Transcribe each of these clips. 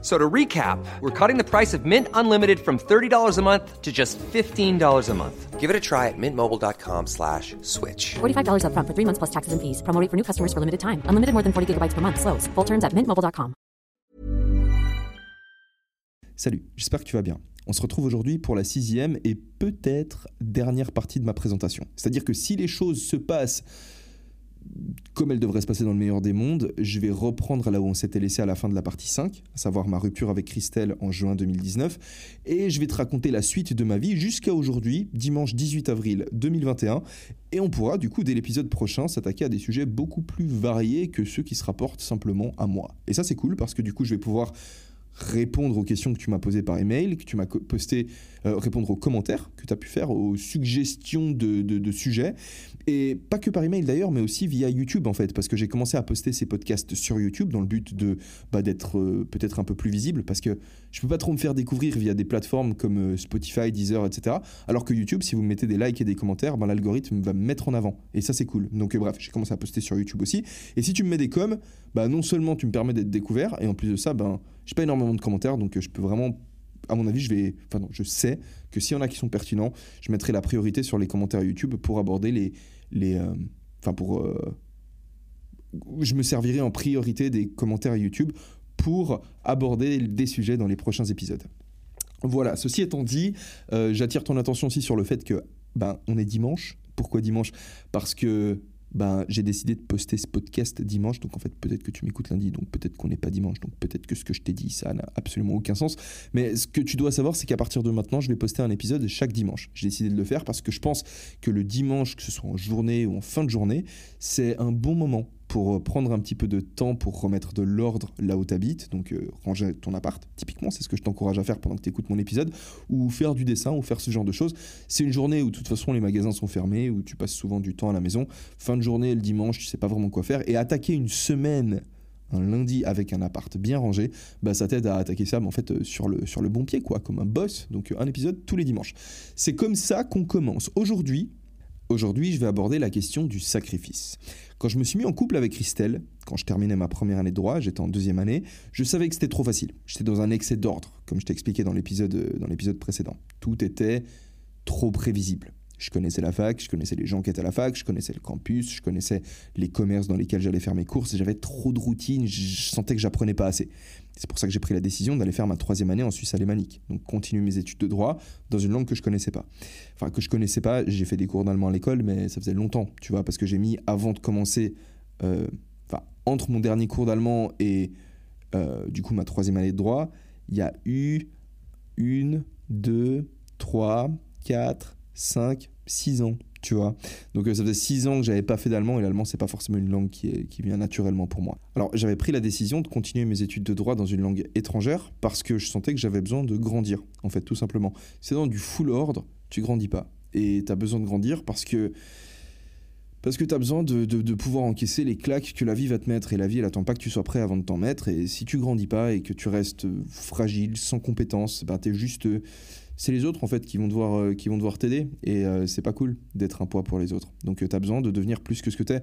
So to recap, we're cutting the price of Mint Unlimited from $30 a month to just $15 a month. Give it a try at mintmobile.com slash switch. $45 upfront for three months plus taxes and fees. Promo rate for new customers for limited time. Unlimited more than 40 gigabytes per month. Slows. Full terms at mintmobile.com. Salut, j'espère que tu vas bien. On se retrouve aujourd'hui pour la sixième et peut-être dernière partie de ma présentation. C'est-à-dire que si les choses se passent comme elles devraient se passer dans le meilleur des mondes, je vais reprendre là où on s'était laissé à la fin de la partie 5, à savoir ma rupture avec Christelle en juin 2019, et je vais te raconter la suite de ma vie jusqu'à aujourd'hui, dimanche 18 avril 2021, et on pourra du coup dès l'épisode prochain s'attaquer à des sujets beaucoup plus variés que ceux qui se rapportent simplement à moi. Et ça c'est cool parce que du coup je vais pouvoir répondre aux questions que tu m'as posées par email, que tu m'as posté, euh, répondre aux commentaires que tu as pu faire, aux suggestions de, de, sujets. Et pas que par email d'ailleurs, mais aussi via YouTube en fait, parce que j'ai commencé à poster ces podcasts sur YouTube dans le but de bah, d'être euh, peut-être un peu plus visible, parce que je peux pas trop me faire découvrir via des plateformes comme euh, Spotify, Deezer, etc. Alors que YouTube, si vous mettez des likes et des commentaires, ben, l'algorithme va me mettre en avant. Et ça c'est cool. Donc bref, j'ai commencé à poster sur YouTube aussi. Et si tu me mets des coms, bah, non seulement tu me permets d'être découvert, et en plus de ça, ben, j'ai pas énormément de commentaires, donc euh, je peux vraiment, à mon avis, je vais, enfin non, je sais que s'il y en a qui sont pertinents, je mettrai la priorité sur les commentaires YouTube pour aborder les, les, euh, enfin pour, euh, je me servirai en priorité des commentaires YouTube pour aborder des sujets dans les prochains épisodes. Voilà, ceci étant dit, j'attire ton attention aussi sur le fait que ben, on est dimanche. Pourquoi dimanche? Parce que ben, j'ai décidé de poster ce podcast dimanche. Donc en fait, peut-être que tu m'écoutes lundi, donc peut-être qu'on n'est pas dimanche, donc peut-être que ce que je t'ai dit, ça n'a absolument aucun sens. Mais ce que tu dois savoir, c'est qu'à partir de maintenant, je vais poster un épisode chaque dimanche. J'ai décidé de le faire parce que je pense que le dimanche, que ce soit en journée ou en fin de journée, c'est un bon moment pour euh, prendre un petit peu de temps pour remettre de l'ordre là où tu habites, donc euh, ranger ton appart, typiquement, c'est ce que je t'encourage à faire pendant que tu écoutes mon épisode, ou faire du dessin, ou faire ce genre de choses. C'est une journée où de toute façon les magasins sont fermés, où tu passes souvent du temps à la maison. Fin de journée, le dimanche, tu sais pas vraiment quoi faire, et attaquer une semaine un lundi avec un appart bien rangé, bah ça t'aide à attaquer ça en fait euh, sur le, sur le bon pied quoi, comme un boss. Donc un épisode tous les dimanches. C'est comme ça qu'on commence. Aujourd'hui, Aujourd'hui, je vais aborder la question du sacrifice. Quand je me suis mis en couple avec Christelle, quand je terminais ma première année de droit, j'étais en deuxième année, je savais que c'était trop facile. J'étais dans un excès d'ordre, comme je t'ai expliqué dans l'épisode, dans l'épisode précédent. Tout était trop prévisible. Je connaissais la fac, je connaissais les gens qui étaient à la fac, je connaissais le campus, je connaissais les commerces dans lesquels j'allais faire mes courses. J'avais trop de routine, je sentais que j'apprenais pas assez. C'est pour ça que j'ai pris la décision d'aller faire ma troisième année en Suisse alémanique. Donc continuer mes études de droit dans une langue que je connaissais pas. Enfin que je connaissais pas. J'ai fait des cours d'allemand à l'école, mais ça faisait longtemps, tu vois, parce que j'ai mis avant de commencer, euh, enfin entre mon dernier cours d'allemand et euh, du coup ma troisième année de droit, il y a eu une, deux, trois, quatre 5, 6 ans, tu vois. Donc euh, ça faisait 6 ans que j'avais pas fait d'allemand et l'allemand c'est pas forcément une langue qui, qui vient naturellement pour moi. Alors j'avais pris la décision de continuer mes études de droit dans une langue étrangère parce que je sentais que j'avais besoin de grandir, en fait, tout simplement. C'est dans du full ordre, tu grandis pas. Et tu as besoin de grandir parce que parce que tu as besoin de, de, pouvoir encaisser les claques que la vie va te mettre. Et la vie, elle attend pas que tu sois prêt avant de t'en mettre. Et si tu grandis pas et que tu restes fragile, sans compétences, bah, tu es juste c'est les autres en fait qui vont devoir euh, qui vont devoir t'aider et euh, c'est pas cool d'être un poids pour les autres. Donc euh, tu as besoin de devenir plus que ce que tu es.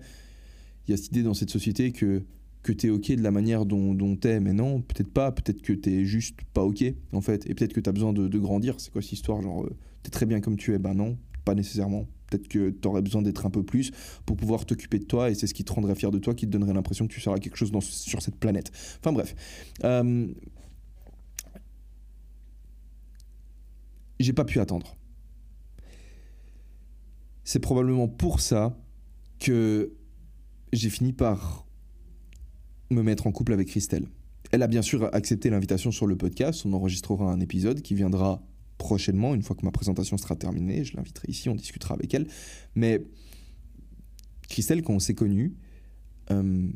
Il y a cette idée dans cette société que que tu es OK de la manière dont, dont tu es, mais non, peut-être pas, peut-être que tu es juste pas OK en fait et peut-être que tu as besoin de, grandir, c'est quoi cette histoire genre tu es très bien comme tu es, ben non, pas nécessairement. Peut-être que tu aurais besoin d'être un peu plus pour pouvoir t'occuper de toi et c'est ce qui te rendrait fier de toi, qui te donnerait l'impression que tu seras quelque chose sur cette planète. Enfin bref j'ai pas pu attendre. C'est probablement pour ça que j'ai fini par me mettre en couple avec Christelle. Elle a bien sûr accepté l'invitation sur le podcast, on enregistrera un épisode qui viendra prochainement, une fois que ma présentation sera terminée, je l'inviterai ici, on discutera avec elle. Mais Christelle, quand on s'est connus, euh,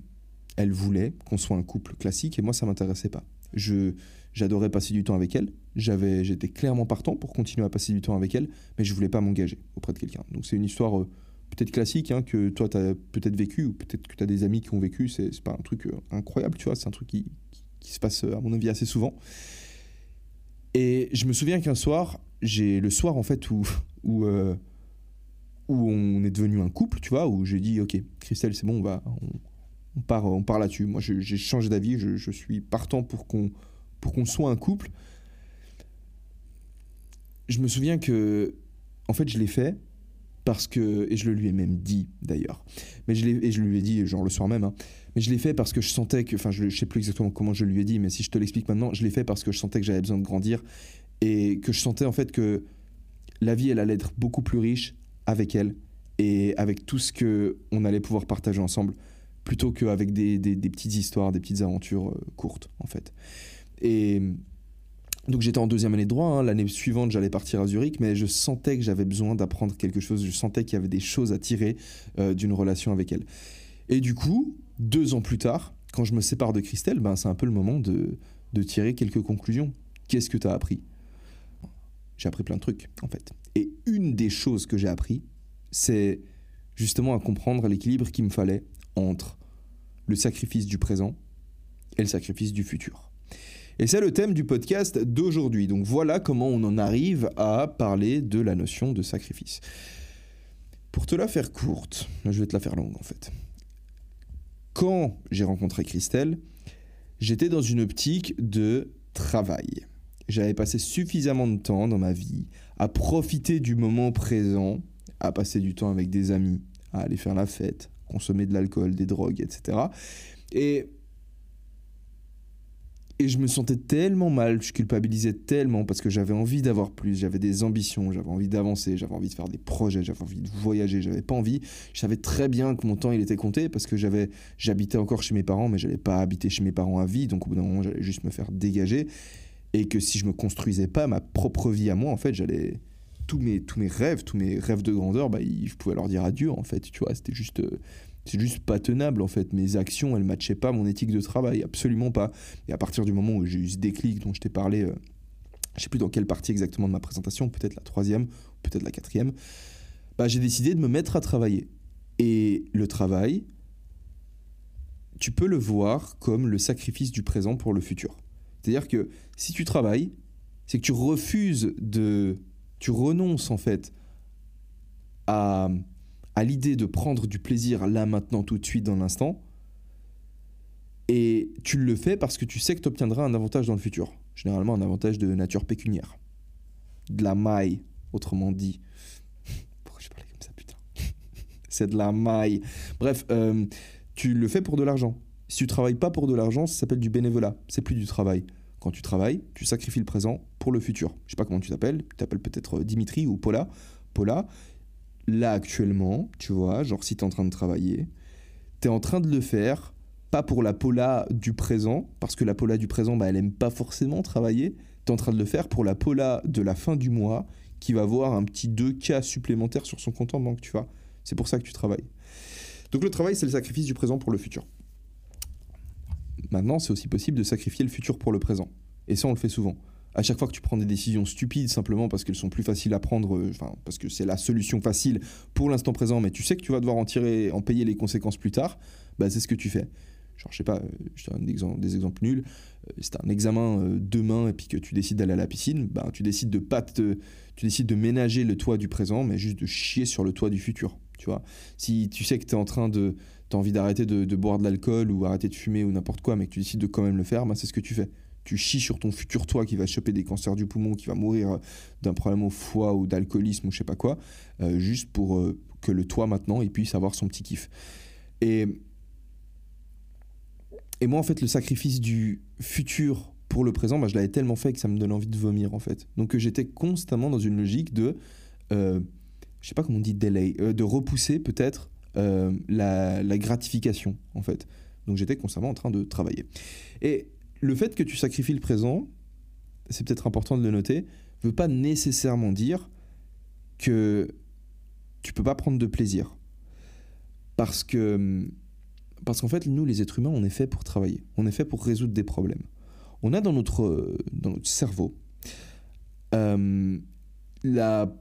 elle voulait qu'on soit un couple classique et moi ça m'intéressait pas. Je j'adorais passer du temps avec elle. J'avais, j'étais clairement partant pour continuer à passer du temps avec elle, mais je voulais pas m'engager auprès de quelqu'un. Donc c'est une histoire euh, peut-être classique hein, que toi tu as peut-être vécu ou peut-être que tu as des amis qui ont vécu. C'est, c'est pas un truc euh, incroyable, tu vois. C'est un truc qui, qui se passe à mon avis assez souvent. Et je me souviens qu'un soir, j'ai le soir en fait où, où, euh, où on est devenu un couple, tu vois, où j'ai dit ok, Christelle, c'est bon, on va, on, part, on part là-dessus. Moi, j'ai changé d'avis, je suis partant pour qu'on pour qu'on soit un couple. Je me souviens que, en fait, je l'ai fait parce que, et je le lui ai même dit d'ailleurs, mais je et je lui ai dit genre le soir même, hein, mais je l'ai fait parce que je sentais que, enfin, je, je sais plus exactement comment je lui ai dit, mais si je te l'explique maintenant, je l'ai fait parce que je sentais que j'avais besoin de grandir et que je sentais en fait que la vie, elle allait être beaucoup plus riche avec elle et avec tout ce que on allait pouvoir partager ensemble, plutôt qu'avec des, des, des petites histoires, des petites aventures euh, courtes en fait. Et donc j'étais en deuxième année de droit, hein. l'année suivante j'allais partir à Zurich, mais je sentais que j'avais besoin d'apprendre quelque chose, je sentais qu'il y avait des choses à tirer euh, d'une relation avec elle. Et du coup, deux ans plus tard, quand je me sépare de Christelle, ben, c'est un peu le moment de, de tirer quelques conclusions. Qu'est-ce que tu as appris? J'ai appris plein de trucs, en fait. Et une des choses que j'ai appris, c'est justement à comprendre l'équilibre qu'il me fallait entre le sacrifice du présent et le sacrifice du futur. Et c'est le thème du podcast d'aujourd'hui. Donc voilà comment on en arrive à parler de la notion de sacrifice. Pour te la faire courte, je vais te la faire longue en fait. Quand j'ai rencontré Christelle, j'étais dans une optique de travail. J'avais passé suffisamment de temps dans ma vie à profiter du moment présent, à passer du temps avec des amis, à aller faire la fête, consommer de l'alcool, des drogues, etc. Et et je me sentais tellement mal, je culpabilisais tellement parce que j'avais envie d'avoir plus, j'avais des ambitions, j'avais envie d'avancer, j'avais envie de faire des projets, j'avais envie de voyager, j'avais pas envie. Je savais très bien que mon temps il était compté parce que j'avais, j'habitais encore chez mes parents, mais j'allais pas habiter chez mes parents à vie, donc au bout d'un moment j'allais juste me faire dégager et que si je me construisais pas ma propre vie à moi, en fait, j'allais tous mes tous mes rêves, tous mes rêves de grandeur, bah, je pouvais leur dire adieu en fait, tu vois, c'était juste euh, c'est juste pas tenable en fait. Mes actions, elles matchaient pas mon éthique de travail, absolument pas. Et à partir du moment où j'ai eu ce déclic dont je t'ai parlé, euh, je sais plus dans quelle partie exactement de ma présentation, peut-être la troisième, peut-être la quatrième, bah, j'ai décidé de me mettre à travailler. Et le travail, tu peux le voir comme le sacrifice du présent pour le futur. C'est-à-dire que si tu travailles, c'est que tu refuses de... Tu renonces en fait à à l'idée de prendre du plaisir là, maintenant, tout de suite, dans l'instant. Et tu le fais parce que tu sais que tu obtiendras un avantage dans le futur. Généralement, un avantage de nature pécuniaire. De la maille, autrement dit. Pourquoi je parlais comme ça, putain C'est de la maille. Bref, euh, tu le fais pour de l'argent. Si tu travailles pas pour de l'argent, ça s'appelle du bénévolat. C'est plus du travail. Quand tu travailles, tu sacrifies le présent pour le futur. Je sais pas comment tu t'appelles. Tu t'appelles peut-être Dimitri ou Paula. Paula, là actuellement, tu vois, genre si tu es en train de travailler, tu es en train de le faire, pas pour la Paula du présent, parce que la Paula du présent, bah, elle aime pas forcément travailler, tu es en train de le faire pour la Paula de la fin du mois, qui va voir un petit 2K supplémentaire sur son compte en banque, tu vois. C'est pour ça que tu travailles. Donc le travail, c'est le sacrifice du présent pour le futur. Maintenant, c'est aussi possible de sacrifier le futur pour le présent. Et ça, on le fait souvent à chaque fois que tu prends des décisions stupides simplement parce qu'elles sont plus faciles à prendre, euh, enfin parce que c'est la solution facile pour l'instant présent, mais tu sais que tu vas devoir en tirer, en payer les conséquences plus tard, bah c'est ce que tu fais. Genre je sais pas, euh, je te donne des exemples, nuls. Euh, c'est un examen euh, demain et puis que tu décides d'aller à la piscine, bah tu décides de pas tu décides de ménager le toit du présent, mais juste de chier sur le toit du futur. Tu vois, si tu sais que tu es en train de, t'as envie d'arrêter de, de boire de l'alcool ou arrêter de fumer ou n'importe quoi, mais que tu décides de quand même le faire, bah c'est ce que tu fais tu chies sur ton futur toi qui va choper des cancers du poumon, qui va mourir euh, d'un problème au foie ou d'alcoolisme ou je sais pas quoi, euh, juste pour euh, que le toi maintenant il puisse avoir son petit kiff. Et, et moi en fait le sacrifice du futur pour le présent, bah, je l'avais tellement fait que ça me donne envie de vomir en fait. Donc j'étais constamment dans une logique de, euh, je sais pas comment on dit delay, de repousser peut-être la, la gratification en fait. Donc j'étais constamment en train de travailler. Et le fait que tu sacrifies le présent, c'est peut-être important de le noter, veut pas nécessairement dire que tu peux pas prendre de plaisir. Parce que qu'en fait, nous, les êtres humains, on est fait pour travailler. On est fait pour résoudre des problèmes. On a dans notre, cerveau euh, la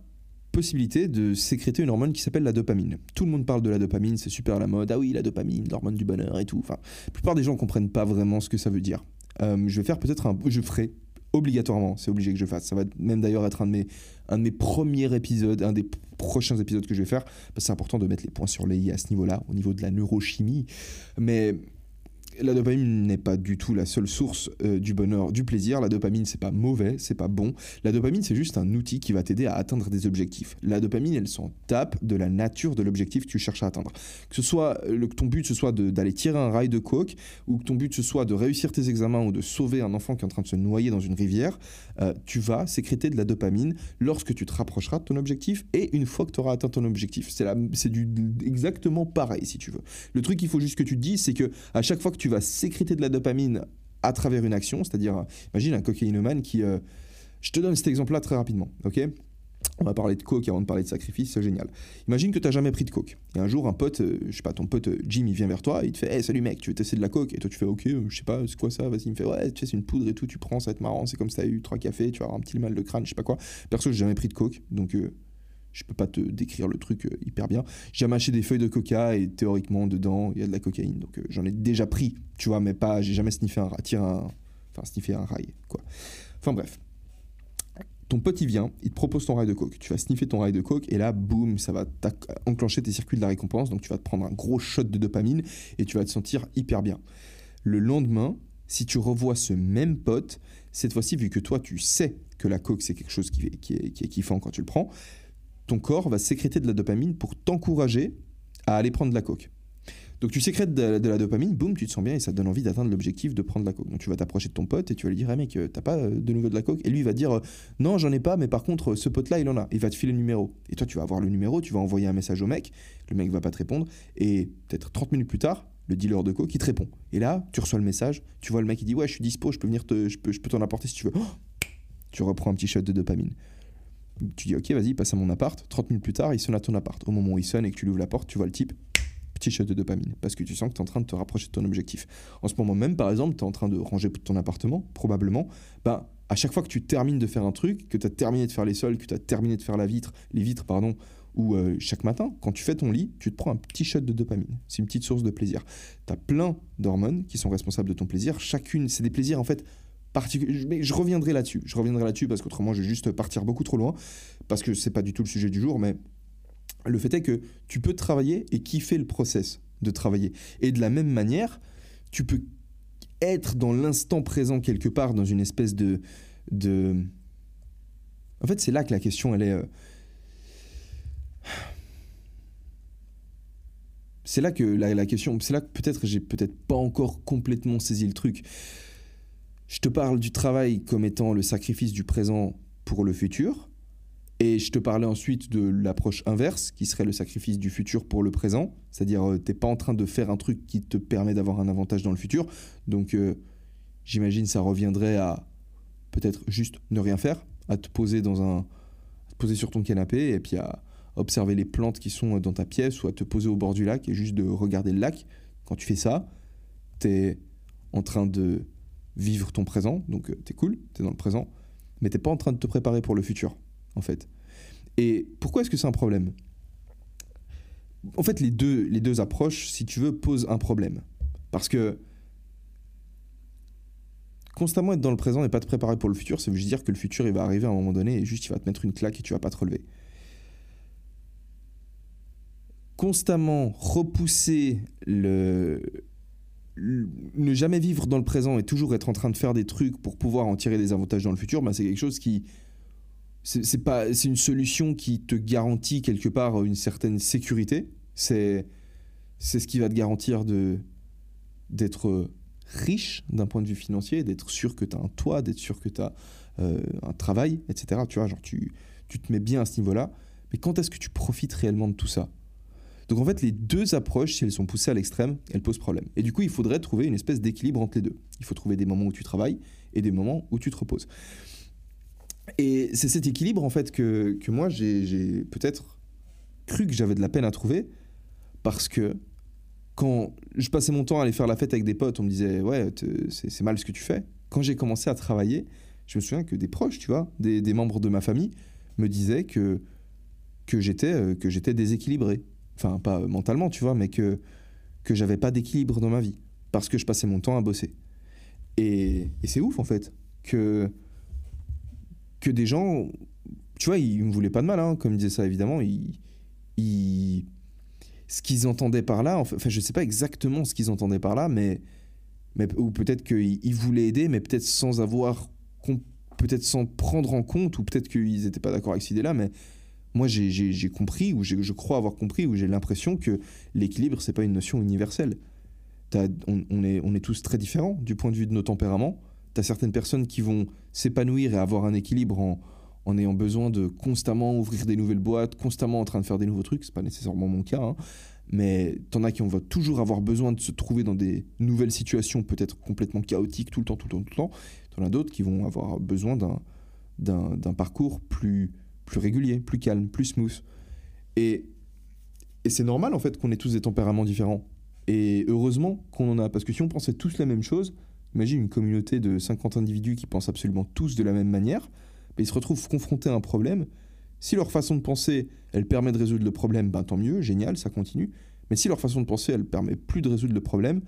possibilité de sécréter une hormone qui s'appelle la dopamine. Tout le monde parle de la dopamine, c'est super à la mode. Ah oui, la dopamine, l'hormone du bonheur et tout. Enfin, la plupart des gens comprennent pas vraiment ce que ça veut dire. Euh, je vais faire peut-être un. Je ferai obligatoirement, c'est obligé que je fasse. Ça va même d'ailleurs être un de, mes, un de mes premiers épisodes, un des prochains épisodes que je vais faire, parce que c'est important de mettre les points sur les i à ce niveau-là, au niveau de la neurochimie. Mais la dopamine n'est pas du tout la seule source euh, du bonheur, du plaisir. La dopamine, c'est pas mauvais, c'est pas bon. La dopamine, c'est juste un outil qui va t'aider à atteindre des objectifs. La dopamine, elle s'en tape de la nature de l'objectif que tu cherches à atteindre. Que ce soit euh, que ton but ce soit d'aller tirer un rail de coke, ou que ton but ce soit de réussir tes examens ou de sauver un enfant qui est en train de se noyer dans une rivière, euh, tu vas sécréter de la dopamine lorsque tu te rapprocheras de ton objectif et une fois que tu auras atteint ton objectif. C'est exactement pareil si tu veux. Le truc qu'il faut juste que tu te dises, c'est que à chaque fois que tu tu vas sécréter de la dopamine à travers une action, c'est-à-dire, imagine un cocaïnomane qui... Euh, je te donne cet exemple-là très rapidement, ok? On va parler de coke avant de parler de sacrifice, c'est génial. Imagine que tu n'as jamais pris de coke. Et un jour, un pote, euh, je sais pas, ton pote euh, Jim, il vient vers toi, il te fait Hey, salut mec, tu veux tester de la coke? Et toi, tu fais Ok, je sais pas, c'est quoi ça? Vas-y, il me fait Ouais, tu sais, c'est une poudre et tout, tu prends, ça va être marrant, c'est comme ça, tu eu trois cafés, tu vas avoir un petit mal de crâne, je sais pas quoi. Perso, j'ai jamais pris de coke, donc je peux pas te décrire le truc euh, hyper bien. J'ai mâché des feuilles de coca et théoriquement dedans il y a de la cocaïne. Donc euh, j'en ai déjà pris, tu vois, mais pas, j'ai jamais sniffé un, tiré un, enfin un rail, quoi. Enfin bref. Ton pote il vient, il te propose ton rail de coke. Tu vas sniffer ton rail de coke et là, boum, ça va enclencher tes circuits de la récompense. Donc tu vas te prendre un gros shot de dopamine et tu vas te sentir hyper bien. Le lendemain, si tu revois ce même pote, cette fois-ci, vu que toi tu sais que la coke c'est quelque chose qui, qui, est, qui est kiffant quand tu le prends, ton corps va sécréter de la dopamine pour t'encourager à aller prendre de la coke. Donc tu sécrètes de, la dopamine, boum, tu te sens bien et ça te donne envie d'atteindre l'objectif de prendre de la coke. Donc tu vas t'approcher de ton pote et tu vas lui dire, ah mec, euh, t'as pas euh, de nouveau de la coke? Et lui il va dire, euh, non, j'en ai pas, mais par contre, ce pote-là, il en a. Il va te filer le numéro. Et toi, tu vas avoir le numéro, tu vas envoyer un message au mec, le mec va pas te répondre, et peut-être 30 minutes plus tard, le dealer de coke, il te répond. Et là, tu reçois le message, tu vois le mec, il dit, ouais, je suis dispo, je peux venir te, je peux, je peux t'en apporter si tu veux. tu reprends un petit shot de dopamine. Tu dis ok, vas-y, passe à mon appart. 30 minutes plus tard, il sonne à ton appart. Au moment où il sonne et que tu ouvres la porte, tu vois le type, petit shot de dopamine. Parce que tu sens que tu es en train de te rapprocher de ton objectif. En ce moment même, par exemple, tu es en train de ranger ton appartement, probablement. Ben, à chaque fois que tu termines de faire un truc, que tu as terminé de faire les sols, que tu as terminé de faire la vitre, les vitres, pardon, ou euh, chaque matin, quand tu fais ton lit, tu te prends un petit shot de dopamine. C'est une petite source de plaisir. Tu as plein d'hormones qui sont responsables de ton plaisir. Chacune, c'est des plaisirs en fait mais je reviendrai là-dessus. Je reviendrai là-dessus parce qu'autrement, je vais juste partir beaucoup trop loin. Parce que c'est pas du tout le sujet du jour. Mais le fait est que tu peux travailler et kiffer le process de travailler. Et de la même manière, tu peux être dans l'instant présent quelque part, dans une espèce de. En fait, c'est là que la question, elle est. Euh, c'est là que la, la question. C'est là que peut-être j'ai peut-être pas encore complètement saisi le truc. Je te parle du travail comme étant le sacrifice du présent pour le futur. Et je te parlais ensuite de l'approche inverse, qui serait le sacrifice du futur pour le présent. C'est-à-dire, euh, tu n'es pas en train de faire un truc qui te permet d'avoir un avantage dans le futur. Donc, euh, j'imagine ça reviendrait à peut-être juste ne rien faire, à te poser dans un, te poser sur ton canapé et puis à observer les plantes qui sont dans ta pièce ou à te poser au bord du lac et juste de regarder le lac. Quand tu fais ça, tu es en train de vivre ton présent, donc euh, t'es cool, t'es dans le présent, mais t'es pas en train de te préparer pour le futur, en fait. Et pourquoi est-ce que c'est un problème? En fait, les deux, les deux approches, si tu veux, posent un problème. Parce que constamment être dans le présent et pas te préparer pour le futur, ça veut juste dire que le futur, il va arriver à un moment donné et juste il va te mettre une claque et tu vas pas te relever. Constamment repousser le, ne jamais vivre dans le présent et toujours être en train de faire des trucs pour pouvoir en tirer des avantages dans le futur, bah, c'est quelque chose qui c'est pas une solution qui te garantit quelque part une certaine sécurité. C'est ce qui va te garantir d'être riche d'un point de vue financier, d'être sûr que tu as un toit, d'être sûr que tu as euh, un travail, etc. Tu vois, genre tu, tu te mets bien à ce niveau-là. Mais quand est-ce que tu profites réellement de tout ça? Donc en fait, les deux approches, si elles sont poussées à l'extrême, elles posent problème. Et du coup, il faudrait trouver une espèce d'équilibre entre les deux. Il faut trouver des moments où tu travailles et des moments où tu te reposes. Et c'est cet équilibre, en fait, que, que moi, j'ai peut-être cru que j'avais de la peine à trouver, parce que quand je passais mon temps à aller faire la fête avec des potes, on me disait, ouais, c'est mal ce que tu fais. Quand j'ai commencé à travailler, je me souviens que des proches, tu vois, des, membres de ma famille, me disaient que, que j'étais euh, déséquilibré enfin pas mentalement, tu vois, mais que, que j'avais pas d'équilibre dans ma vie, parce que je passais mon temps à bosser. Et, et c'est ouf en fait que, que des gens, tu vois, ils me voulaient pas de mal, hein, comme disait ça évidemment, ils, ils- ce qu'ils entendaient par là, enfin, je sais pas exactement ce qu'ils entendaient par là, mais, mais ou peut-être qu'ils ils voulaient aider, mais peut-être sans avoir, peut-être sans prendre en compte, ou peut-être qu'ils n'étaient pas d'accord avec cette idée-là, mais moi j'ai- compris, ou je crois avoir compris, ou j'ai l'impression que l'équilibre, c'est pas une notion universelle. On, est, tous très différents du point de vue de nos tempéraments. Tu as certaines personnes qui vont s'épanouir et avoir un équilibre en, ayant besoin de constamment ouvrir des nouvelles boîtes, constamment en train de faire des nouveaux trucs. C'est pas nécessairement mon cas, hein. mais t'en as qui vont toujours avoir besoin de se trouver dans des nouvelles situations, peut-être complètement chaotiques tout le temps, tout le temps, tout le temps. T'en as d'autres qui vont avoir besoin d'un parcours plus plus régulier, plus calme, plus smooth. Et et c'est normal en fait qu'on ait tous des tempéraments différents. Et heureusement qu'on en a, parce que si on pensait tous la même chose, imagine une communauté de 50 individus qui pensent absolument tous de la même manière, ben, ils se retrouvent confrontés à un problème. Si leur façon de penser, elle permet de résoudre le problème, ben, tant mieux, génial, ça continue. Mais si leur façon de penser, elle permet plus de résoudre le problème,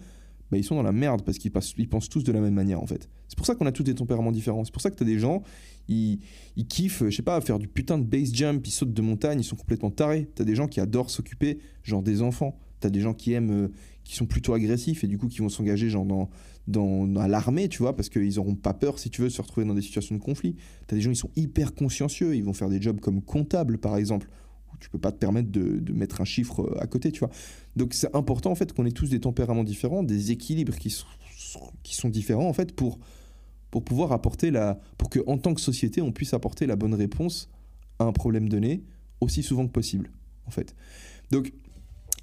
ben, ils sont dans la merde parce qu'ils pensent tous de la même manière en fait. C'est pour ça qu'on a tous des tempéraments différents. C'est pour ça que tu as des gens, ils, ils kiffent, je sais pas, faire du putain de base jump, ils sautent de montagne, ils sont complètement tarés. Tu as des gens qui adorent s'occuper, genre des enfants. Tu as des gens qui aiment, euh, qui sont plutôt agressifs et du coup qui vont s'engager genre dans, dans, l'armée, tu vois, parce qu'ils n'auront pas peur, si tu veux, de se retrouver dans des situations de conflit. Tu as des gens qui sont hyper consciencieux, ils vont faire des jobs comme comptable, par exemple, tu peux pas te permettre de, de mettre un chiffre euh, à côté, tu vois. Donc c'est important, en fait, qu'on ait tous des tempéraments différents, des équilibres qui sont, qui sont différents, en fait, pour, pour pouvoir apporter la... pour que tant que société, on puisse apporter la bonne réponse à un problème donné aussi souvent que possible, en fait. Donc,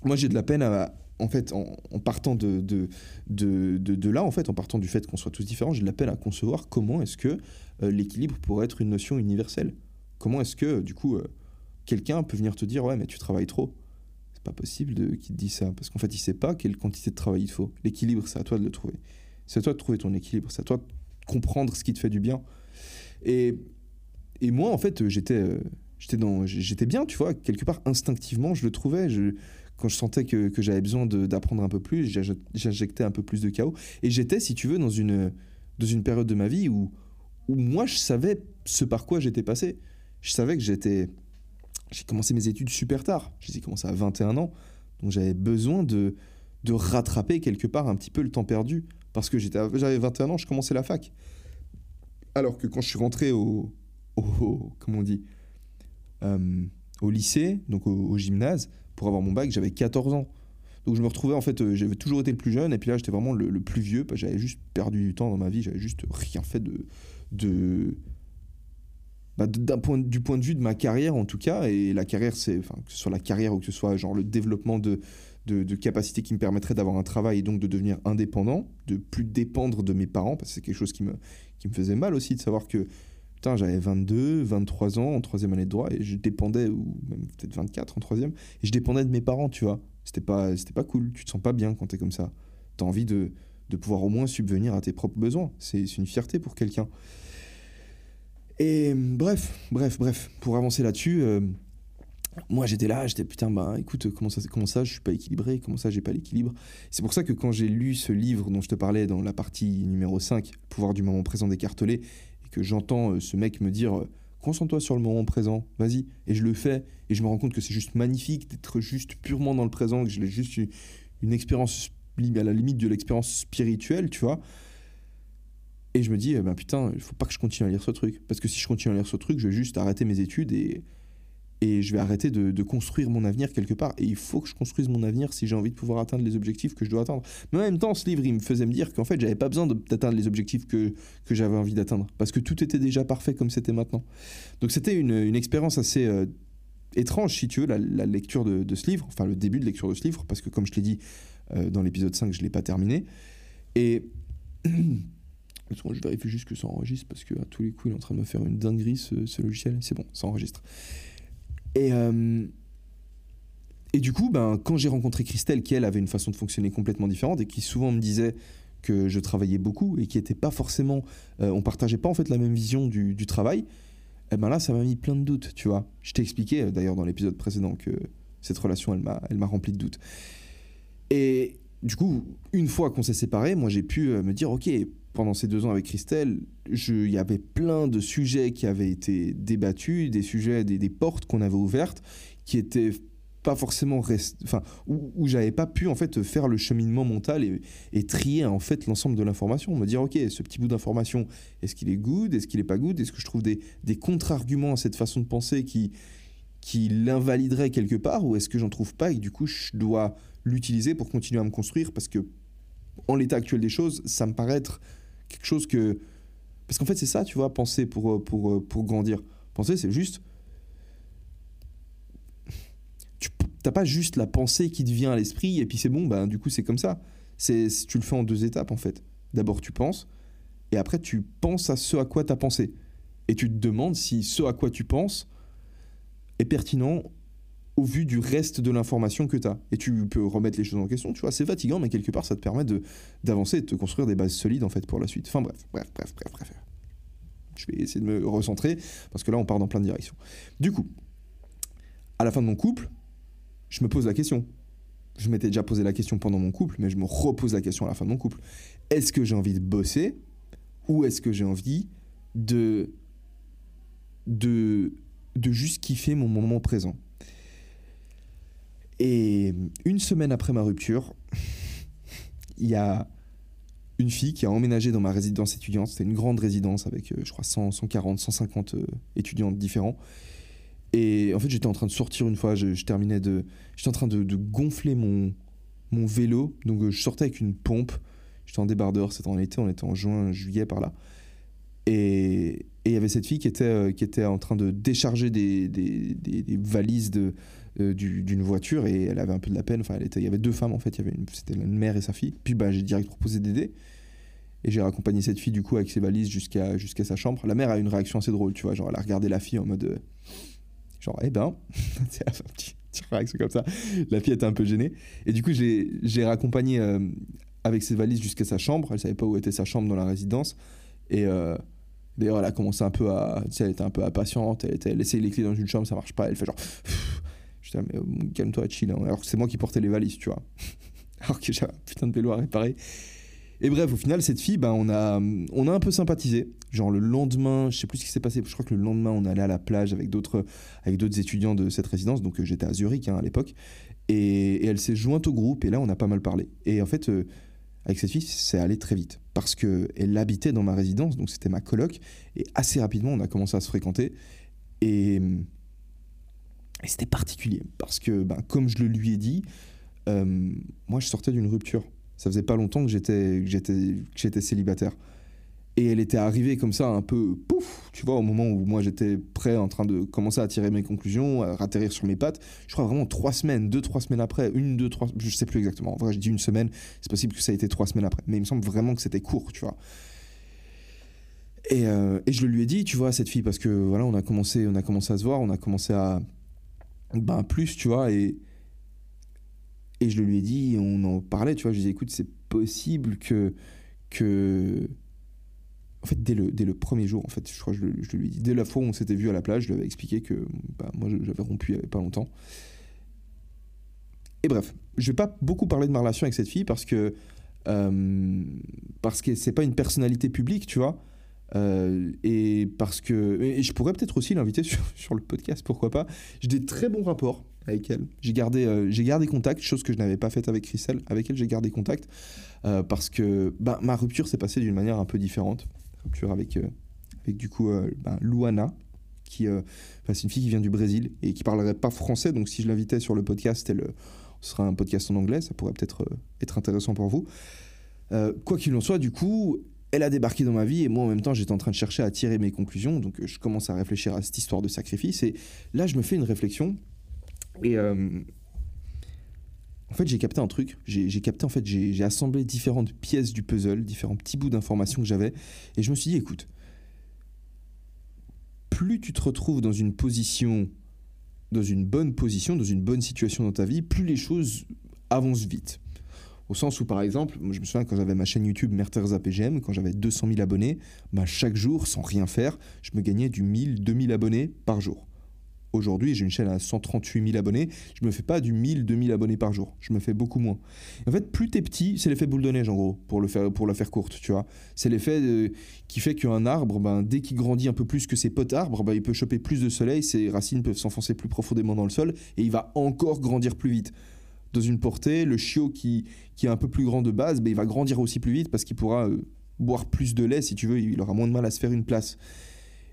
moi, j'ai de la peine à, en fait, en, partant de, de- de là, en fait, en partant du fait qu'on soit tous différents, j'ai de la peine à concevoir comment est-ce que euh, l'équilibre pourrait être une notion universelle. Comment est-ce que, du coup, euh, quelqu'un peut venir te dire, ouais, mais tu travailles trop. C'est pas possible de, qu'il te dise ça, parce qu'en fait, il sait pas quelle quantité de travail il faut. L'équilibre, c'est à toi de le trouver. C'est à toi de trouver ton équilibre, c'est à toi de comprendre ce qui te fait du bien. Et, et moi, en fait, j'étais, euh, j'étais, dans, j'étais bien, tu vois, quelque part, instinctivement, je le trouvais. Je, quand je sentais que, que j'avais besoin d'apprendre un peu plus, j'injectais un peu plus de chaos. Et j'étais, si tu veux, dans une, dans une période de ma vie où, où moi, je savais ce par quoi j'étais passé. Je savais que j'étais. J'ai commencé mes études super tard. J'ai commencé à 21 ans. Donc j'avais besoin de, de rattraper quelque part un petit peu le temps perdu. Parce que j'avais 21 ans, je commençais la fac. Alors que quand je suis rentré au. comment on dit euh, Au lycée, donc au, gymnase, pour avoir mon bac, j'avais 14 ans. Donc je me retrouvais en fait, euh, j'avais toujours été le plus jeune, et puis là j'étais vraiment le, plus vieux, j'avais juste perdu du temps dans ma vie, j'avais juste rien fait de. de bah, point, du point de vue de ma carrière en tout cas, et la carrière, c'est, enfin, que ce soit la carrière ou que ce soit genre le développement de, de, de capacités qui me permettraient d'avoir un travail et donc de devenir indépendant, de plus dépendre de mes parents, parce que c'est quelque chose qui me, qui me faisait mal aussi de savoir que putain, j'avais 22, 23 ans en troisième année de droit et je dépendais, ou même peut-être 24 en troisième, et je dépendais de mes parents, tu vois. C'était pas, c'était pas cool, tu te sens pas bien quand t'es comme ça. T'as envie de, de pouvoir au moins subvenir à tes propres besoins. C'est c'est une fierté pour quelqu'un. Et bref, bref, bref, pour avancer là-dessus, euh, moi j'étais là, j'étais putain, bah écoute, comment ça, comment ça je suis pas équilibré, comment ça j'ai pas l'équilibre? C'est pour ça que quand j'ai lu ce livre dont je te parlais dans la partie numéro 5, Le pouvoir du moment présent d'écarteler, et que j'entends euh, ce mec me dire euh, concentre-toi sur le moment présent, vas-y, et je le fais, et je me rends compte que c'est juste magnifique d'être juste purement dans le présent, que j'ai juste une expérience à la limite de l'expérience spirituelle, tu vois? Et je me dis, eh ben putain, il faut pas que je continue à lire ce truc. Parce que si je continue à lire ce truc, je vais juste arrêter mes études et, et je vais arrêter de, construire mon avenir quelque part. Et il faut que je construise mon avenir si j'ai envie de pouvoir atteindre les objectifs que je dois atteindre. Mais en même temps, ce livre, il me faisait me dire qu'en fait, j'avais pas besoin d'atteindre les objectifs que, que j'avais envie d'atteindre. Parce que tout était déjà parfait comme c'était maintenant. Donc c'était une, expérience assez euh, étrange, si tu veux, la, lecture de, de ce livre, enfin le début de lecture de ce livre, parce que comme je l'ai dit euh, dans l'épisode 5, je ne l'ai pas terminé. Et. Attends, Je vérifie juste que ça enregistre parce que à tous les coups il est en train de me faire une dinguerie ce, logiciel. C'est bon, ça enregistre. Et, euh, et du coup, ben, quand j'ai rencontré Christelle, qui elle avait une façon de fonctionner complètement différente et qui souvent me disait que je travaillais beaucoup et qui était pas forcément, euh, on partageait pas en fait la même vision du, travail. Et ben là, ça m'a mis plein de doutes, tu vois. Je t'ai expliqué euh, d'ailleurs dans l'épisode précédent que cette relation, elle m'a, elle m'a rempli de doutes. Et du coup, une fois qu'on s'est séparés, moi j'ai pu euh, me dire, ok, pendant ces deux ans avec Christelle, il y avait plein de sujets qui avaient été débattus, des sujets, des, portes qu'on avait ouvertes, qui étaient pas forcément enfin où, où j'avais pas pu en fait faire le cheminement mental et, trier en fait l'ensemble de l'information me dire ok ce petit bout d'information est-ce qu'il est good est-ce qu'il est pas good est-ce que je trouve des, des contre-arguments à cette façon de penser qui qui l'invaliderait quelque part ou est-ce que j'en trouve pas et du coup je dois l'utiliser pour continuer à me construire parce que en l'état actuel des choses ça me paraît être quelque chose que parce qu'en fait c'est ça tu vois penser pour euh, pour euh, pour grandir. Penser c'est juste tu t'as pas juste la pensée qui te vient à l'esprit et puis c'est bon bah du coup c'est comme ça. C'est- tu le fais en deux étapes en fait. D'abord tu penses et après tu penses à ce à quoi tu as pensé. Et tu te demandes si ce à quoi tu penses est pertinent au vu du reste de l'information que tu as. Et tu peux remettre les choses en question, tu vois, c'est fatigant, mais quelque part, ça te permet d'avancer et de te construire des bases solides, en fait, pour la suite. Enfin bref, bref, bref, bref, bref. Je vais essayer de me recentrer, parce que là, on part dans plein de directions. Du coup, à la fin de mon couple, je me pose la question. Je m'étais déjà posé la question pendant mon couple, mais je me repose la question à la fin de mon couple. Est-ce que j'ai envie de bosser ou est-ce que j'ai envie de, de, de juste kiffer mon moment présent? Et une semaine après ma rupture, il y a une fille qui a emménagé dans ma résidence étudiante. C'était une grande résidence avec, euh, je crois, 100, 140, 150 euh, étudiants différents. Et en fait, j'étais en train de sortir une fois, je, terminais de. J'étais en train de, gonfler mon, vélo. Donc, euh, je sortais avec une pompe. J'étais en débardeur, c'était en été, on était en juin, juillet par là. Et il y avait cette fille qui était, euh, qui était en train de décharger des- des valises de, euh, du- d'une voiture et elle avait un peu de la peine. Enfin, elle était, il y avait deux femmes en fait, c'était une mère et sa fille. Puis bah, j'ai direct proposé d'aider. Et j'ai raccompagné cette fille du coup avec ses valises jusqu'à, jusqu'à sa chambre. La mère a une réaction assez drôle, tu vois. Genre, elle a regardé la fille en mode. euh, genre, eh ben. C'est un petit, petit réaction comme ça. La fille était un peu gênée. Et du coup, j'ai, j'ai raccompagné euh, avec ses valises jusqu'à sa chambre. Elle savait pas où était sa chambre dans la résidence. Et. D'ailleurs, elle a commencé un peu à. Tu sais, elle était un peu impatiente. Elle, elle essayait les clés dans une chambre, ça marche pas. Elle fait genre. J'étais, mais euh, calme-toi, chill. hein. Alors que c'est moi qui portais les valises, tu vois. Alors que j'avais un putain de vélo à réparer. Et bref, au final, cette fille, bah, on, a, on a un peu sympathisé. Genre le lendemain, je sais plus ce qui s'est passé. Je crois que le lendemain, on allait à la plage avec d'autres, avec d'autres étudiants de cette résidence. Donc euh, j'étais à Zurich hein, à l'époque. Et, elle s'est jointe au groupe. Et là, on a pas mal parlé. Et en fait, euh, avec cette fille, c'est allé très vite. Parce qu'elle habitait dans ma résidence. Donc c'était ma coloc. Et assez rapidement, on a commencé à se fréquenter. Et, et c'était particulier. Parce que, ben, comme je le lui ai dit, euh, moi, je sortais d'une rupture. Ça faisait pas longtemps que j'étais, célibataire. Et elle était arrivée comme ça, un peu pouf, tu vois, au moment où moi j'étais prêt, en train de commencer à tirer mes conclusions, à ratterrir sur mes pattes. Je crois vraiment trois semaines, deux, trois semaines après, une, deux, trois, je sais plus exactement. En vrai, je dis une semaine, c'est possible que ça ait été trois semaines après. Mais il me semble vraiment que c'était court, tu vois. Et, euh, et je le lui ai dit, tu vois, à cette fille, parce que voilà, on a commencé, on a commencé à se voir, on a commencé à. Ben, plus, tu vois, et. Et je lui ai dit, on en parlait, tu vois, je lui ai dit, écoute, c'est possible que. que en fait, dès le, dès le premier jour, en fait, je crois que je, je lui ai dit, dès la fois où on s'était vu à la plage, je lui avais expliqué que bah, moi, j'avais rompu il n'y avait pas longtemps. Et bref, je vais pas beaucoup parler de ma relation avec cette fille parce que euh, parce que c'est pas une personnalité publique, tu vois. Euh, et parce que je pourrais peut-être aussi l'inviter sur, sur le podcast, pourquoi pas. J'ai des très bons rapports avec elle. J'ai gardé, euh, j'ai gardé contact, chose que je n'avais pas faite avec Christelle. Avec elle, j'ai gardé contact euh, parce que bah, ma rupture s'est passée d'une manière un peu différente. Rupture avec, avec du coup bah, Luana, qui, enfin, c'est une fille qui vient du Brésil et qui parlerait pas français. Donc si je l'invitais sur le podcast, elle, ce sera un podcast en anglais. Ça pourrait peut-être être intéressant pour vous. Quoi qu'il en soit, du coup, elle a débarqué dans ma vie et moi en même temps j'étais en train de chercher à tirer mes conclusions. Donc je commence à réfléchir à cette histoire de sacrifice et là je me fais une réflexion et euh, en fait j'ai capté un truc. J'ai capté en fait j'ai assemblé différentes pièces du puzzle, différents petits bouts d'informations que j'avais et je me suis dit écoute, plus tu te retrouves dans une position, dans une bonne position, dans une bonne situation dans ta vie, plus les choses avancent vite. Au sens où, par exemple, je me souviens quand j'avais ma chaîne YouTube Merterza PGM, quand j'avais 200 000 abonnés, bah, chaque jour, sans rien faire, je me gagnais du 1000, 2000 abonnés par jour. Aujourd'hui, j'ai une chaîne à 138 000 abonnés. Je me fais pas du 1000, 2000 abonnés par jour. Je me fais beaucoup moins. En fait, plus t'es petit, c'est l'effet boule de neige en gros, pour, le faire, pour la faire courte, tu vois. C'est l'effet euh, qui fait qu'un arbre, ben, dès qu'il grandit un peu plus que ses potes arbres, ben, il peut choper plus de soleil, ses racines peuvent s'enfoncer plus profondément dans le sol et il va encore grandir plus vite. Dans une portée, le chiot qui, qui est un peu plus grand de base, ben, il va grandir aussi plus vite parce qu'il pourra euh, boire plus de lait si tu veux, il aura moins de mal à se faire une place.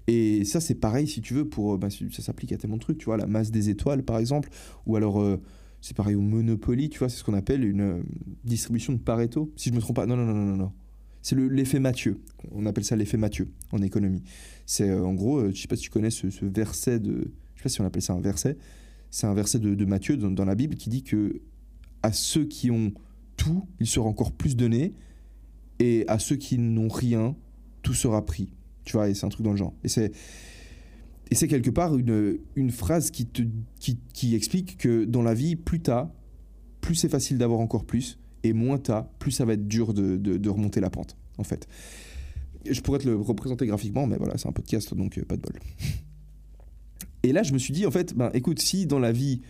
Et ça, c'est pareil, si tu veux, pour, bah, ça s'applique à tellement de trucs, tu vois, la masse des étoiles, par exemple, ou alors, euh, c'est pareil au Monopoly, tu vois, c'est ce qu'on appelle une distribution de Pareto, si je me trompe pas. Non, non, non, non, non. C'est l'effet Mathieu. On appelle ça l'effet Mathieu en économie. C'est en gros, je sais pas si tu connais ce, verset de, je sais pas si on appelle ça un verset. C'est un verset de, de Matthieu dans, la Bible qui dit que à ceux qui ont tout, il sera encore plus donné, et à ceux qui n'ont rien, tout sera pris. Tu vois, et c'est un truc dans le genre. Et c'est, et c'est quelque part une, une phrase qui, te, qui, qui explique que dans la vie, plus t'as, plus c'est facile d'avoir encore plus, et moins t'as, plus ça va être dur de, de, de, remonter la pente, en fait. Je pourrais te le représenter graphiquement, mais voilà, c'est un podcast, donc euh, pas de bol. Et là, je me suis dit, en fait, ben, écoute, si dans la vie,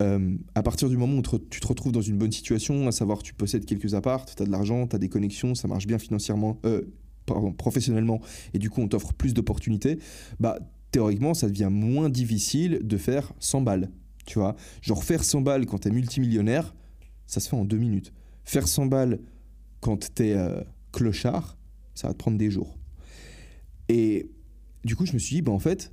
euh, à partir du moment où tu te retrouves dans une bonne situation, à savoir tu possèdes quelques appartes, tu as de l'argent, tu as des connexions, ça marche bien financièrement, euh, professionnellement et du coup on t'offre plus d'opportunités, bah théoriquement ça devient moins difficile de faire 100 balles. Tu vois, genre faire 100 balles quand t'es multimillionnaire, ça se fait en deux minutes. Faire 100 balles quand t'es euh, clochard, ça va te prendre des jours. Et du coup je me suis dit, bah en fait,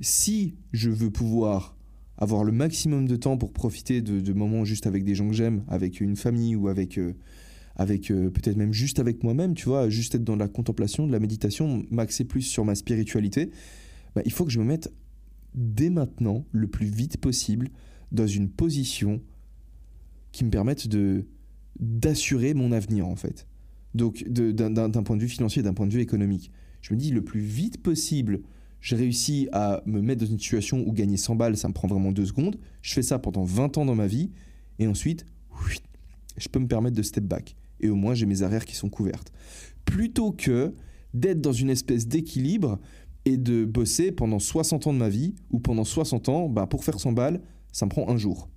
si je veux pouvoir avoir le maximum de temps pour profiter de, moments juste avec des gens que j'aime, avec une famille ou avec euh, avec euh, peut-être même juste avec moi-même, tu vois, juste être dans la contemplation, de la méditation, m'axer plus sur ma spiritualité, bah, il faut que je me mette dès maintenant, le plus vite possible, dans une position qui me permette de d'assurer mon avenir en fait. Donc d'un point de vue financier, d'un point de vue économique. Je me dis le plus vite possible, j'ai réussi à me mettre dans une situation où gagner 100 balles, ça me prend vraiment deux secondes. Je fais ça pendant 20 ans dans ma vie et ensuite, je peux me permettre de step back et au moins j'ai mes arrières qui sont couvertes. Plutôt que d'être dans une espèce d'équilibre et de bosser pendant 60 ans de ma vie, ou pendant 60 ans, bah pour faire 100 balles, ça me prend un jour.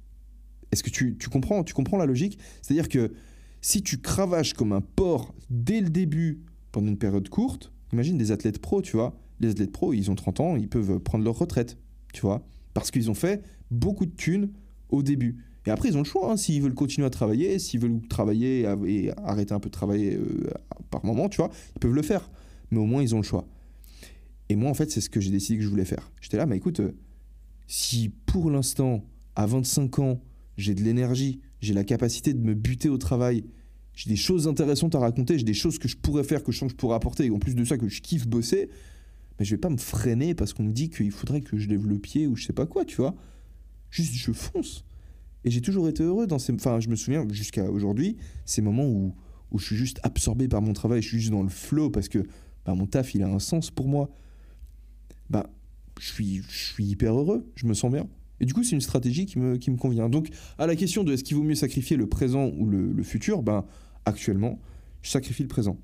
Est-ce que tu, comprends, tu comprends la logique? C'est-à-dire que si tu cravaches comme un porc dès le début pendant une période courte, imagine des athlètes pros, tu vois. Les athlètes pros, ils ont 30 ans, ils peuvent prendre leur retraite, tu vois. Parce qu'ils ont fait beaucoup de thunes au début. Et après, ils ont le choix. Hein, s'ils veulent continuer à travailler, s'ils veulent travailler et arrêter un peu de travailler euh, par moment, tu vois, ils peuvent le faire. Mais au moins, ils ont le choix. Et moi, en fait, c'est ce que j'ai décidé que je voulais faire. J'étais là, mais écoute, euh, si pour l'instant, à 25 ans, j'ai de l'énergie, j'ai la capacité de me buter au travail, j'ai des choses intéressantes à raconter, j'ai des choses que je pourrais faire, que je sens que je pourrais apporter, et en plus de ça, que je kiffe bosser, mais je vais pas me freiner parce qu'on me dit qu'il faudrait que je lève le pied ou je sais pas quoi, tu vois. Juste, je fonce. Et j'ai toujours été heureux dans ces. Enfin, je me souviens jusqu'à aujourd'hui, ces moments où, où je suis juste absorbé par mon travail, je suis juste dans le flow parce que bah, mon taf, il a un sens pour moi. Bah, je suis, je suis hyper heureux, je me sens bien. Et du coup, c'est une stratégie qui me, qui me convient. Donc, à la question de est-ce qu'il vaut mieux sacrifier le présent ou le, le futur, ben, actuellement, je sacrifie le présent.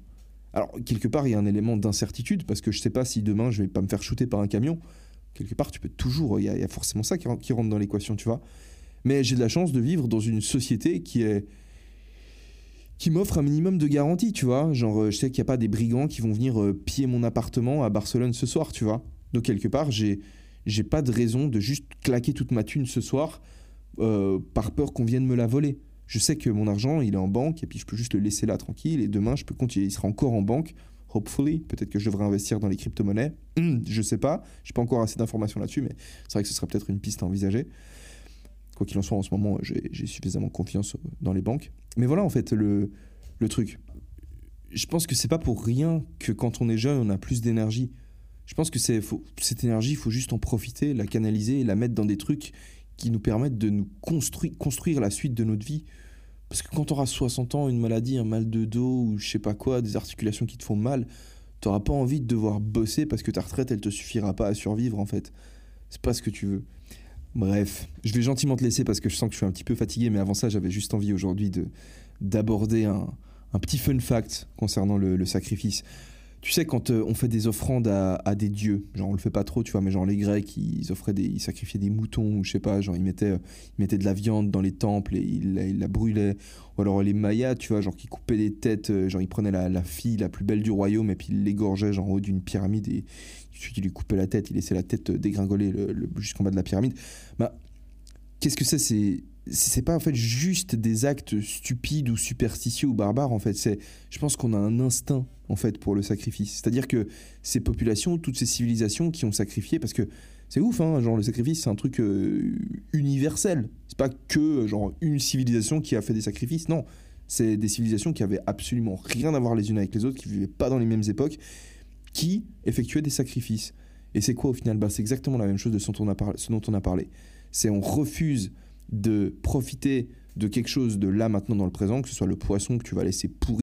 Alors, quelque part, il y a un élément d'incertitude parce que je sais pas si demain je vais pas me faire shooter par un camion. Quelque part, tu peux toujours. Il y, y, a forcément ça qui, qui rentre dans l'équation, tu vois. Mais j'ai de la chance de vivre dans une société qui est qui m'offre un minimum de garantie, tu vois. Genre, euh, je sais qu'il n'y a pas des brigands qui vont venir euh, piller mon appartement à Barcelone ce soir, tu vois. Donc, quelque part, j'ai, j'ai pas de raison de juste claquer toute ma thune ce soir euh, par peur qu'on vienne me la voler. Je sais que mon argent, il est en banque et puis je peux juste le laisser là tranquille et demain, je peux continuer. Il sera encore en banque, hopefully. Peut-être que je devrais investir dans les crypto-monnaies. je sais pas. J'ai pas encore assez d'informations là-dessus, mais c'est vrai que ce serait peut-être une piste à envisager. Quoi qu'il en soit, en ce moment, j'ai suffisamment confiance dans les banques. Mais voilà, en fait, le, le truc. Je pense que c'est pas pour rien que quand on est jeune, on a plus d'énergie. Je pense que c'est cette énergie, il faut juste en profiter, la canaliser la mettre dans des trucs qui nous permettent de nous construire la suite de notre vie. Parce que quand tu auras 60 ans, une maladie, un mal de dos ou je sais pas quoi, des articulations qui te font mal, tu n'auras pas envie de devoir bosser parce que ta retraite, elle te suffira pas à survivre en fait. C'est pas ce que tu veux. Bref, je vais gentiment te laisser parce que je sens que je suis un petit peu fatigué, mais avant ça, j'avais juste envie aujourd'hui de d'aborder un, petit fun fact concernant le, sacrifice. Tu sais, quand euh, on fait des offrandes à, des dieux, genre on le fait pas trop, tu vois, mais genre les Grecs, ils offraient des, ils sacrifiaient des moutons, ou je sais pas, genre ils mettaient, ils mettaient de la viande dans les temples et ils, la- brûlaient. Ou alors les Mayas, tu vois, genre qui coupaient des têtes, euh, genre ils prenaient la, la fille la plus belle du royaume et puis ils l'égorgeaient genre en haut d'une pyramide et celui qui lui coupait la tête, il laissait la tête euh, dégringoler le- le- jusqu'en bas de la pyramide. Bah, qu'est-ce que c'est C'est c'est pas en fait juste des actes stupides ou superstitieux ou barbares en fait. C'est je pense qu'on a un instinct en fait pour le sacrifice. C'est à dire que ces populations toutes ces civilisations qui ont sacrifié parce que c'est ouf hein genre le sacrifice c'est un truc euh, universel. C'est pas que euh, genre une civilisation qui a fait des sacrifices. Non c'est des civilisations qui avaient absolument rien à voir les unes avec les autres qui vivaient pas dans les mêmes époques qui effectuaient des sacrifices. Et c'est quoi au final? Bah, c'est exactement la même chose de ce dont on a parlé. C'est on refuse de profiter de quelque chose de là maintenant dans le présent, que ce soit le poisson que tu vas laisser pourrir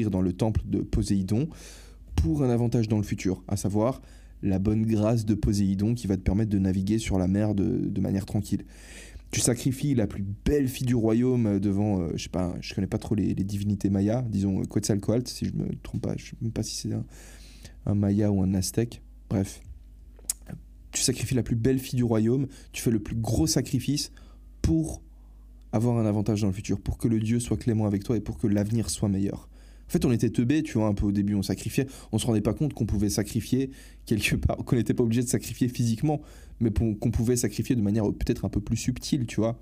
Dans le temple de Poséidon pour un avantage dans le futur, à savoir la bonne grâce de Poséidon qui va te permettre de naviguer sur la mer de, manière tranquille. Tu sacrifies la plus belle fille du royaume devant, euh, je sais pas, je connais pas trop les, divinités mayas, disons euh, Quetzalcoatl, si je me trompe pas, je sais même pas si c'est un maya ou un aztèque, bref. Tu sacrifies la plus belle fille du royaume, tu fais le plus gros sacrifice pour avoir un avantage dans le futur, pour que le Dieu soit clément avec toi et pour que l'avenir soit meilleur. En fait, on était teubés, tu vois, un peu au début, on sacrifiait. On se rendait pas compte qu'on pouvait sacrifier quelque part, qu'on n'était pas obligé de sacrifier physiquement, mais qu'on pouvait sacrifier de manière peut-être un peu plus subtile, tu vois.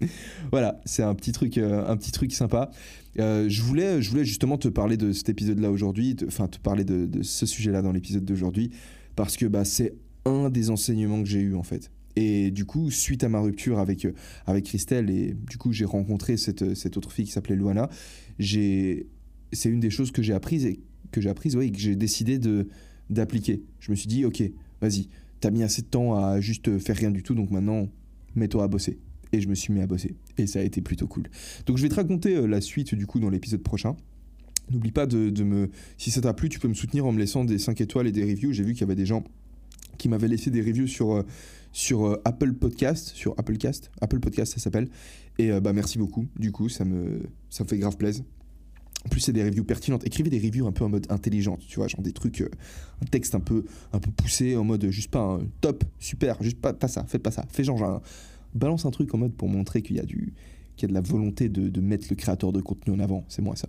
voilà, c'est un petit truc, euh, un petit truc sympa. Euh, je voulais, je voulais justement te parler de cet épisode-là aujourd'hui, enfin te parler de, de ce sujet-là dans l'épisode d'aujourd'hui, parce que bah, c'est un des enseignements que j'ai eu en fait. Et du coup, suite à ma rupture avec, euh, avec Christelle, et du coup, j'ai rencontré cette, cette autre fille qui s'appelait Luana, c'est une des choses que j'ai apprises et que j'ai apprises, ouais, j'ai décidé d'appliquer. Je me suis dit, ok, vas-y, t'as mis assez de temps à juste faire rien du tout, donc maintenant, mets-toi à bosser. Et je me suis mis à bosser. Et ça a été plutôt cool. Donc je vais te raconter euh, la suite du coup dans l'épisode prochain. N'oublie pas de, de me... Si ça t'a plu, tu peux me soutenir en me laissant des 5 étoiles et des reviews. J'ai vu qu'il y avait des gens qui m'avaient laissé des reviews sur, euh, sur euh, Apple Podcast, sur Applecast, Apple Podcast ça s'appelle. Et euh, bah merci beaucoup. Du coup, ça me, ça fait grave plaisir. En plus, c'est des reviews pertinentes. Écrivez des reviews un peu en mode intelligente, tu vois, genre des trucs, un texte un peu, un peu poussé, en mode juste pas top, super, juste pas, pas ça, faites pas ça. Fais genre balance un truc en mode pour montrer qu'il y a du, qu'il a de la volonté de mettre le créateur de contenu en avant. C'est moi ça.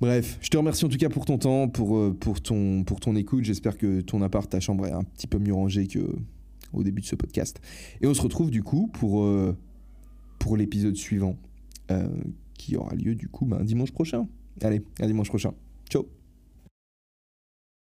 Bref, je te remercie en tout cas pour ton temps, pour, euh, pour, ton, pour ton écoute. J'espère que ton appart, ta chambre est un petit peu mieux rangée que au début de ce podcast. Et on se retrouve du coup pour, euh, pour l'épisode suivant, euh, qui aura lieu du coup ben, dimanche prochain. Allez, à dimanche prochain. Ciao